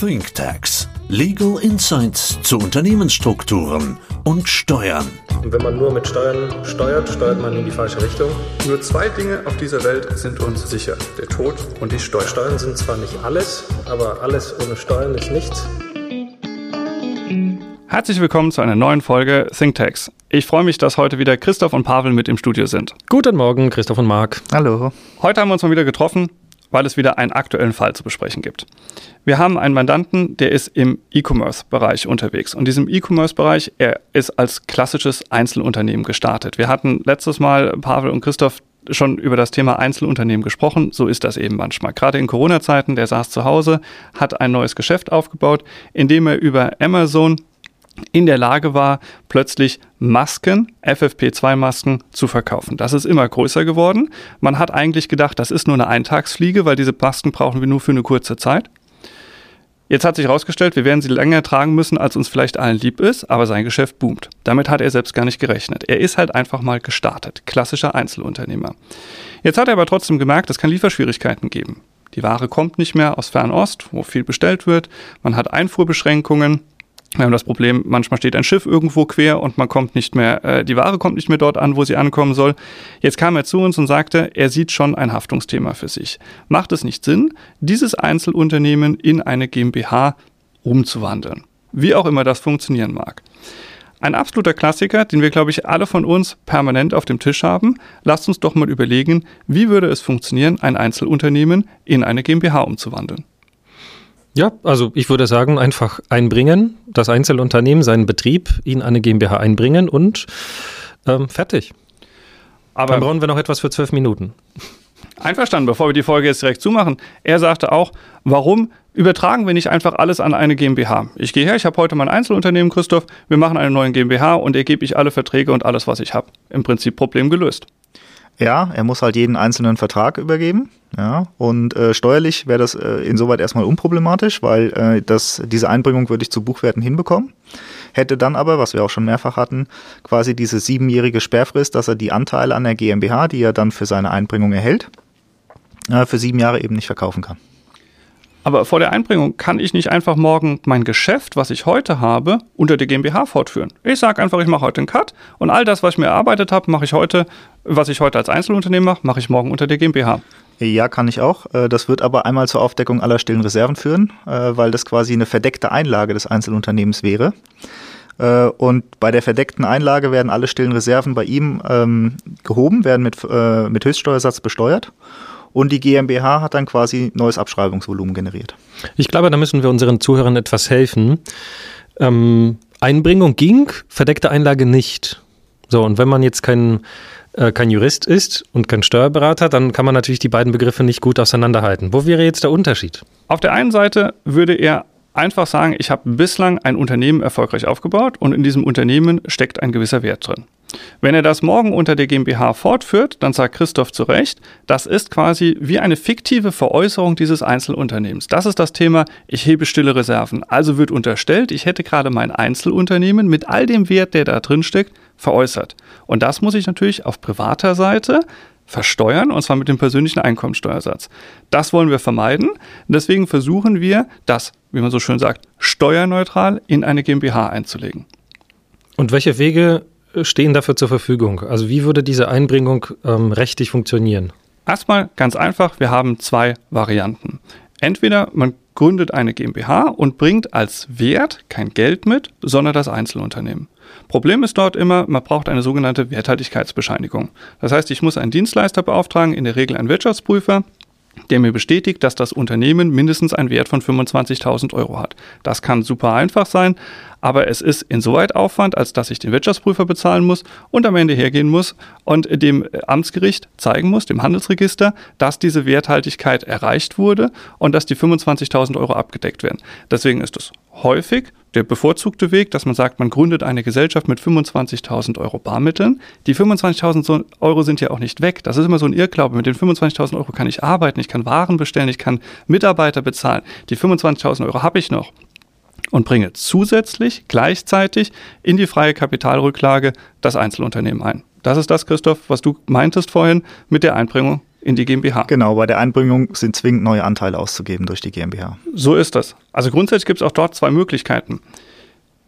ThinkTax. Legal Insights zu Unternehmensstrukturen und Steuern. Und wenn man nur mit Steuern steuert, steuert man in die falsche Richtung. Nur zwei Dinge auf dieser Welt sind uns sicher. Der Tod und die Steuern. Steuern sind zwar nicht alles, aber alles ohne Steuern ist nichts. Herzlich willkommen zu einer neuen Folge ThinkTax. Ich freue mich, dass heute wieder Christoph und Pavel mit im Studio sind. Guten Morgen, Christoph und Marc. Hallo. Heute haben wir uns mal wieder getroffen, weil es wieder einen aktuellen Fall zu besprechen gibt. Wir haben einen Mandanten, der ist im E-Commerce-Bereich unterwegs. Und diesem E-Commerce-Bereich, er ist als klassisches Einzelunternehmen gestartet. Wir hatten letztes Mal, Pavel und Christoph, schon über das Thema Einzelunternehmen gesprochen. So ist das eben manchmal. Gerade in Corona-Zeiten, der saß zu Hause, hat ein neues Geschäft aufgebaut, indem er über Amazon in der Lage war, plötzlich Masken, FFP2-Masken zu verkaufen. Das ist immer größer geworden. Man hat eigentlich gedacht, das ist nur eine Eintagsfliege, weil diese Masken brauchen wir nur für eine kurze Zeit. Jetzt hat sich herausgestellt, wir werden sie länger tragen müssen, als uns vielleicht allen lieb ist, aber sein Geschäft boomt. Damit hat er selbst gar nicht gerechnet. Er ist halt einfach mal gestartet. Klassischer Einzelunternehmer. Jetzt hat er aber trotzdem gemerkt, es kann Lieferschwierigkeiten geben. Die Ware kommt nicht mehr aus Fernost, wo viel bestellt wird. Man hat Einfuhrbeschränkungen. Wir haben das Problem, manchmal steht ein Schiff irgendwo quer und man kommt nicht mehr, äh, die Ware kommt nicht mehr dort an, wo sie ankommen soll. Jetzt kam er zu uns und sagte, er sieht schon ein Haftungsthema für sich. Macht es nicht Sinn, dieses Einzelunternehmen in eine GmbH umzuwandeln? Wie auch immer das funktionieren mag. Ein absoluter Klassiker, den wir, glaube ich, alle von uns permanent auf dem Tisch haben. Lasst uns doch mal überlegen, wie würde es funktionieren, ein Einzelunternehmen in eine GmbH umzuwandeln. Ja, also ich würde sagen, einfach einbringen, das Einzelunternehmen, seinen Betrieb in eine GmbH einbringen und ähm, fertig. Aber Dann brauchen wir noch etwas für zwölf Minuten. Einverstanden, bevor wir die Folge jetzt direkt zumachen. Er sagte auch, warum übertragen wir nicht einfach alles an eine GmbH? Ich gehe her, ich habe heute mein Einzelunternehmen, Christoph, wir machen eine neue GmbH und ergebe ich alle Verträge und alles, was ich habe. Im Prinzip Problem gelöst. Ja, er muss halt jeden einzelnen Vertrag übergeben. Ja, und äh, steuerlich wäre das äh, insoweit erstmal unproblematisch, weil äh, das, diese Einbringung würde ich zu Buchwerten hinbekommen. Hätte dann aber, was wir auch schon mehrfach hatten, quasi diese siebenjährige Sperrfrist, dass er die Anteile an der GmbH, die er dann für seine Einbringung erhält, äh, für sieben Jahre eben nicht verkaufen kann. Aber vor der Einbringung kann ich nicht einfach morgen mein Geschäft, was ich heute habe, unter der GmbH fortführen. Ich sage einfach, ich mache heute einen Cut und all das, was ich mir erarbeitet habe, mache ich heute, was ich heute als Einzelunternehmen mache, mache ich morgen unter der GmbH. Ja, kann ich auch. Äh, das wird aber einmal zur Aufdeckung aller stillen Reserven führen, äh, weil das quasi eine verdeckte Einlage des Einzelunternehmens wäre. Äh, und bei der verdeckten Einlage werden alle stillen Reserven bei ihm ähm, gehoben, werden mit, mit Höchststeuersatz besteuert und die GmbH hat dann quasi neues Abschreibungsvolumen generiert. Ich glaube, da müssen wir unseren Zuhörern etwas helfen. Ähm, Einbringung ging, verdeckte Einlage nicht. So, und wenn man jetzt kein, äh, kein Jurist ist und kein Steuerberater, dann kann man natürlich die beiden Begriffe nicht gut auseinanderhalten. Wo wäre jetzt der Unterschied? Auf der einen Seite würde er einfach sagen, ich habe bislang ein Unternehmen erfolgreich aufgebaut und in diesem Unternehmen steckt ein gewisser Wert drin. Wenn er das morgen unter der GmbH fortführt, dann sagt Christoph zu Recht, das ist quasi wie eine fiktive Veräußerung dieses Einzelunternehmens. Das ist das Thema, ich hebe stille Reserven. Also wird unterstellt, ich hätte gerade mein Einzelunternehmen mit all dem Wert, der da drin steckt, veräußert. Und das muss ich natürlich auf privater Seite versteuern, und zwar mit dem persönlichen Einkommensteuersatz. Das wollen wir vermeiden. Deswegen versuchen wir, das, wie man so schön sagt, steuerneutral in eine GmbH einzulegen. Und welche Wege stehen dafür zur Verfügung? Also wie würde diese Einbringung ähm, rechtlich funktionieren? Erstmal ganz einfach, wir haben zwei Varianten. Entweder man gründet eine GmbH und bringt als Wert kein Geld mit, sondern das Einzelunternehmen. Problem ist dort immer, man braucht eine sogenannte Werthaltigkeitsbescheinigung. Das heißt, ich muss einen Dienstleister beauftragen, in der Regel einen Wirtschaftsprüfer, der mir bestätigt, dass das Unternehmen mindestens einen Wert von 25.000 Euro hat. Das kann super einfach sein, aber es ist insoweit Aufwand, als dass ich den Wirtschaftsprüfer bezahlen muss und am Ende hergehen muss und dem Amtsgericht zeigen muss, dem Handelsregister, dass diese Werthaltigkeit erreicht wurde und dass die 25.000 Euro abgedeckt werden. Deswegen ist es häufig der bevorzugte Weg, dass man sagt, man gründet eine Gesellschaft mit 25.000 Euro Barmitteln. Die 25.000 Euro sind ja auch nicht weg. Das ist immer so ein Irrglaube. Mit den 25.000 Euro kann ich arbeiten, ich kann Waren bestellen, ich kann Mitarbeiter bezahlen. Die 25.000 Euro habe ich noch und bringe zusätzlich gleichzeitig in die freie Kapitalrücklage das Einzelunternehmen ein. Das ist das, Christoph, was du meintest vorhin mit der Einbringung in die GmbH. Genau, bei der Einbringung sind zwingend neue Anteile auszugeben durch die GmbH. So ist das. Also grundsätzlich gibt es auch dort zwei Möglichkeiten.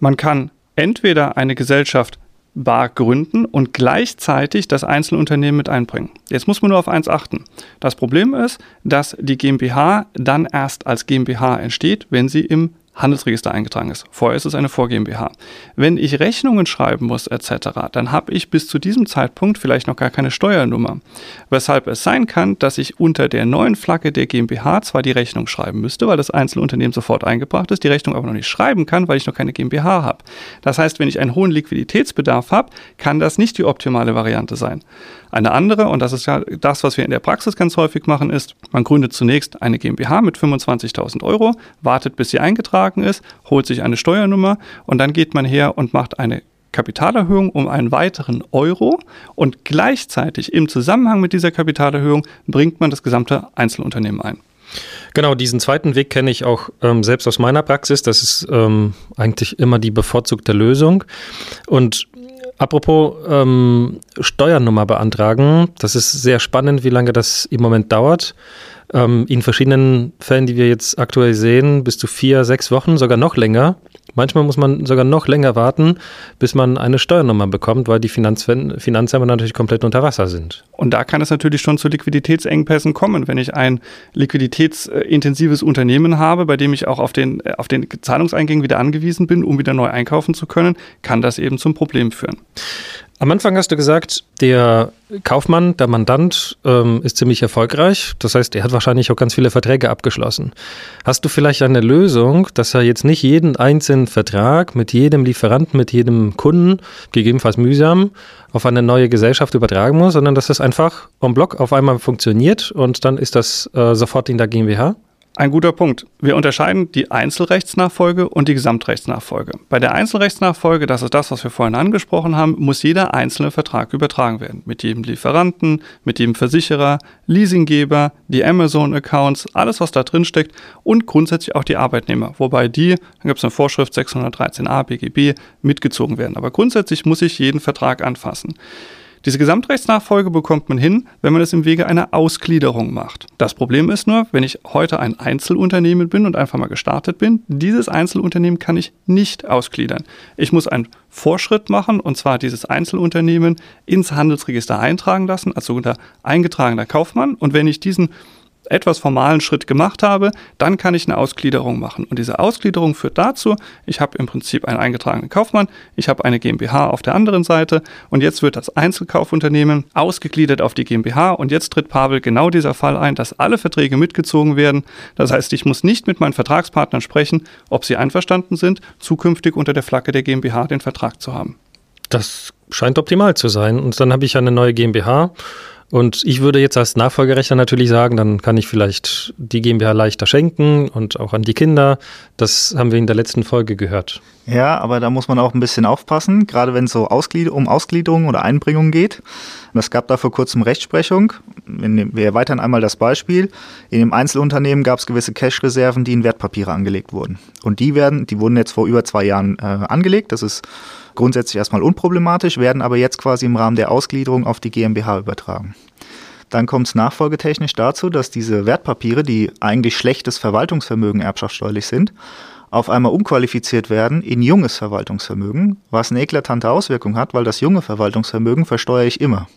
Man kann entweder eine Gesellschaft bar gründen und gleichzeitig das Einzelunternehmen mit einbringen. Jetzt muss man nur auf eins achten. Das Problem ist, dass die GmbH dann erst als GmbH entsteht, wenn sie im Handelsregister eingetragen ist. Vorher ist es eine Vor GmbH. Wenn ich Rechnungen schreiben muss etc., dann habe ich bis zu diesem Zeitpunkt vielleicht noch gar keine Steuernummer. Weshalb es sein kann, dass ich unter der neuen Flagge der GmbH zwar die Rechnung schreiben müsste, weil das Einzelunternehmen sofort eingebracht ist, die Rechnung aber noch nicht schreiben kann, weil ich noch keine GmbH habe. Das heißt, wenn ich einen hohen Liquiditätsbedarf habe, kann das nicht die optimale Variante sein. Eine andere, und das ist ja das, was wir in der Praxis ganz häufig machen, ist, man gründet zunächst eine GmbH mit 25.000 Euro, wartet, bis sie eingetragen ist, holt sich eine Steuernummer und dann geht man her und macht eine Kapitalerhöhung um einen weiteren Euro und gleichzeitig im Zusammenhang mit dieser Kapitalerhöhung bringt man das gesamte Einzelunternehmen ein. Genau, diesen zweiten Weg kenne ich auch ähm, selbst aus meiner Praxis. Das ist ähm, eigentlich immer die bevorzugte Lösung. Und Apropos ähm, Steuernummer beantragen, das ist sehr spannend, wie lange das im Moment dauert. Ähm, in verschiedenen Fällen, die wir jetzt aktuell sehen, bis zu vier, sechs Wochen, sogar noch länger. Manchmal muss man sogar noch länger warten, bis man eine Steuernummer bekommt, weil die Finanz Finanzämter natürlich komplett unter Wasser sind. Und da kann es natürlich schon zu Liquiditätsengpässen kommen. Wenn ich ein liquiditätsintensives Unternehmen habe, bei dem ich auch auf den, auf den Zahlungseingängen wieder angewiesen bin, um wieder neu einkaufen zu können, kann das eben zum Problem führen. Am Anfang hast du gesagt, der Kaufmann, der Mandant ähm, ist ziemlich erfolgreich. Das heißt, er hat wahrscheinlich auch ganz viele Verträge abgeschlossen. Hast du vielleicht eine Lösung, dass er jetzt nicht jeden einzelnen Vertrag mit jedem Lieferanten, mit jedem Kunden, gegebenenfalls mühsam, auf eine neue Gesellschaft übertragen muss, sondern dass es einfach en bloc auf einmal funktioniert und dann ist das äh, sofort in der GmbH? Ein guter Punkt. Wir unterscheiden die Einzelrechtsnachfolge und die Gesamtrechtsnachfolge. Bei der Einzelrechtsnachfolge, das ist das, was wir vorhin angesprochen haben, muss jeder einzelne Vertrag übertragen werden. Mit jedem Lieferanten, mit jedem Versicherer, Leasinggeber, die Amazon-Accounts, alles, was da drin steckt und grundsätzlich auch die Arbeitnehmer. Wobei die, da gibt es eine Vorschrift 613a BGB, mitgezogen werden. Aber grundsätzlich muss ich jeden Vertrag anfassen. Diese Gesamtrechtsnachfolge bekommt man hin, wenn man es im Wege einer Ausgliederung macht. Das Problem ist nur, wenn ich heute ein Einzelunternehmen bin und einfach mal gestartet bin, dieses Einzelunternehmen kann ich nicht ausgliedern. Ich muss einen Vorschritt machen und zwar dieses Einzelunternehmen ins Handelsregister eintragen lassen als sogenannter eingetragener Kaufmann. Und wenn ich diesen etwas formalen Schritt gemacht habe, dann kann ich eine Ausgliederung machen. Und diese Ausgliederung führt dazu, ich habe im Prinzip einen eingetragenen Kaufmann, ich habe eine GmbH auf der anderen Seite und jetzt wird das Einzelkaufunternehmen ausgegliedert auf die GmbH und jetzt tritt Pavel genau dieser Fall ein, dass alle Verträge mitgezogen werden. Das heißt, ich muss nicht mit meinen Vertragspartnern sprechen, ob sie einverstanden sind, zukünftig unter der Flagge der GmbH den Vertrag zu haben. Das scheint optimal zu sein. Und dann habe ich eine neue GmbH und ich würde jetzt als Nachfolgerechter natürlich sagen, dann kann ich vielleicht die GmbH leichter schenken und auch an die Kinder. Das haben wir in der letzten Folge gehört. Ja, aber da muss man auch ein bisschen aufpassen, gerade wenn es so Ausglied um Ausgliederung oder Einbringung geht. es gab da vor kurzem Rechtsprechung. Wir erweitern einmal das Beispiel. In dem Einzelunternehmen gab es gewisse Cash-Reserven, die in Wertpapiere angelegt wurden. Und die werden, die wurden jetzt vor über zwei Jahren äh, angelegt. Das ist grundsätzlich erstmal unproblematisch, werden aber jetzt quasi im Rahmen der Ausgliederung auf die GmbH übertragen. Dann kommt es nachfolgetechnisch dazu, dass diese Wertpapiere, die eigentlich schlechtes Verwaltungsvermögen erbschaftssteuerlich sind, auf einmal umqualifiziert werden in junges Verwaltungsvermögen, was eine eklatante Auswirkung hat, weil das junge Verwaltungsvermögen versteuere ich immer.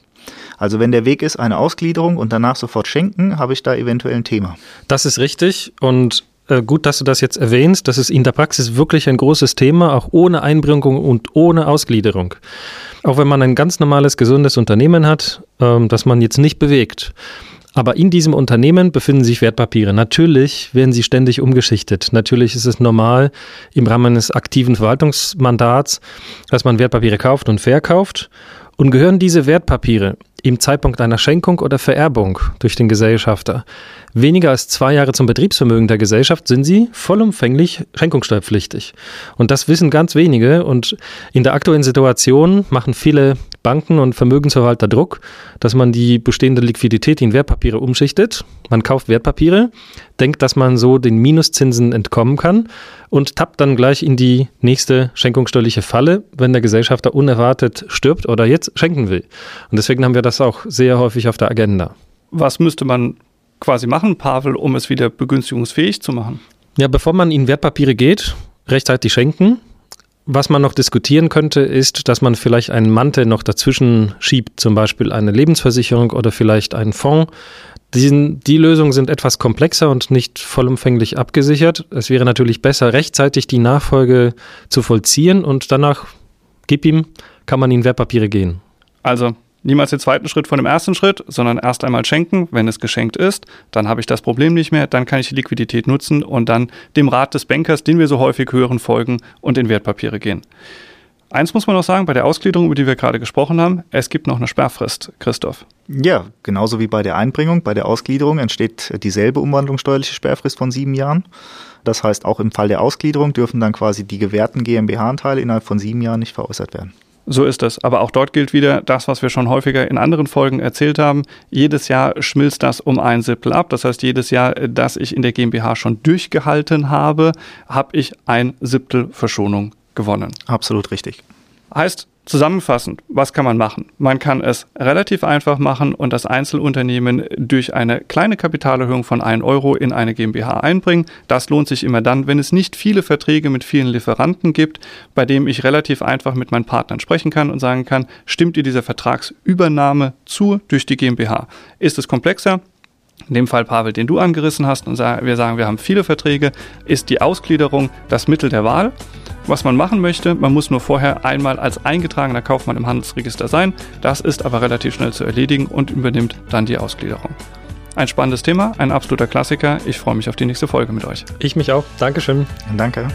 Also wenn der Weg ist, eine Ausgliederung und danach sofort schenken, habe ich da eventuell ein Thema. Das ist richtig und gut, dass du das jetzt erwähnst. Das ist in der Praxis wirklich ein großes Thema, auch ohne Einbringung und ohne Ausgliederung. Auch wenn man ein ganz normales, gesundes Unternehmen hat, ähm, das man jetzt nicht bewegt. Aber in diesem Unternehmen befinden sich Wertpapiere. Natürlich werden sie ständig umgeschichtet. Natürlich ist es normal im Rahmen eines aktiven Verwaltungsmandats, dass man Wertpapiere kauft und verkauft. Und gehören diese Wertpapiere im Zeitpunkt einer Schenkung oder Vererbung durch den Gesellschafter weniger als zwei Jahre zum Betriebsvermögen der Gesellschaft sind sie vollumfänglich schenkungssteuerpflichtig. Und das wissen ganz wenige. Und in der aktuellen Situation machen viele Banken und Vermögensverwalter Druck, dass man die bestehende Liquidität in Wertpapiere umschichtet. Man kauft Wertpapiere, denkt, dass man so den Minuszinsen entkommen kann und tappt dann gleich in die nächste schenkungssteuerliche Falle, wenn der Gesellschafter unerwartet stirbt oder jetzt schenken will. Und deswegen haben wir das auch sehr häufig auf der Agenda. Was müsste man quasi machen, Pavel, um es wieder begünstigungsfähig zu machen? Ja, bevor man in Wertpapiere geht, rechtzeitig schenken. Was man noch diskutieren könnte, ist, dass man vielleicht einen Mantel noch dazwischen schiebt, zum Beispiel eine Lebensversicherung oder vielleicht einen Fonds. Diesen, die Lösungen sind etwas komplexer und nicht vollumfänglich abgesichert. Es wäre natürlich besser, rechtzeitig die Nachfolge zu vollziehen und danach, gib ihm, kann man in Wertpapiere gehen. Also niemals den zweiten Schritt von dem ersten Schritt, sondern erst einmal schenken, wenn es geschenkt ist. Dann habe ich das Problem nicht mehr, dann kann ich die Liquidität nutzen und dann dem Rat des Bankers, den wir so häufig hören, folgen und in Wertpapiere gehen. Eins muss man noch sagen, bei der Ausgliederung, über die wir gerade gesprochen haben, es gibt noch eine Sperrfrist, Christoph. Ja, genauso wie bei der Einbringung. Bei der Ausgliederung entsteht dieselbe umwandlungssteuerliche Sperrfrist von sieben Jahren. Das heißt, auch im Fall der Ausgliederung dürfen dann quasi die gewährten GmbH-Anteile innerhalb von sieben Jahren nicht veräußert werden. So ist es. Aber auch dort gilt wieder das, was wir schon häufiger in anderen Folgen erzählt haben. Jedes Jahr schmilzt das um ein Siebtel ab. Das heißt, jedes Jahr, das ich in der GmbH schon durchgehalten habe, habe ich ein Siebtel Verschonung gewonnen. Absolut richtig. Heißt, Zusammenfassend, was kann man machen? Man kann es relativ einfach machen und das Einzelunternehmen durch eine kleine Kapitalerhöhung von 1 Euro in eine GmbH einbringen. Das lohnt sich immer dann, wenn es nicht viele Verträge mit vielen Lieferanten gibt, bei dem ich relativ einfach mit meinen Partnern sprechen kann und sagen kann, stimmt ihr dieser Vertragsübernahme zu durch die GmbH? Ist es komplexer? In dem Fall Pavel, den du angerissen hast, und wir sagen, wir haben viele Verträge, ist die Ausgliederung das Mittel der Wahl. Was man machen möchte, man muss nur vorher einmal als eingetragener Kaufmann im Handelsregister sein. Das ist aber relativ schnell zu erledigen und übernimmt dann die Ausgliederung. Ein spannendes Thema, ein absoluter Klassiker. Ich freue mich auf die nächste Folge mit euch. Ich mich auch. Dankeschön. Danke.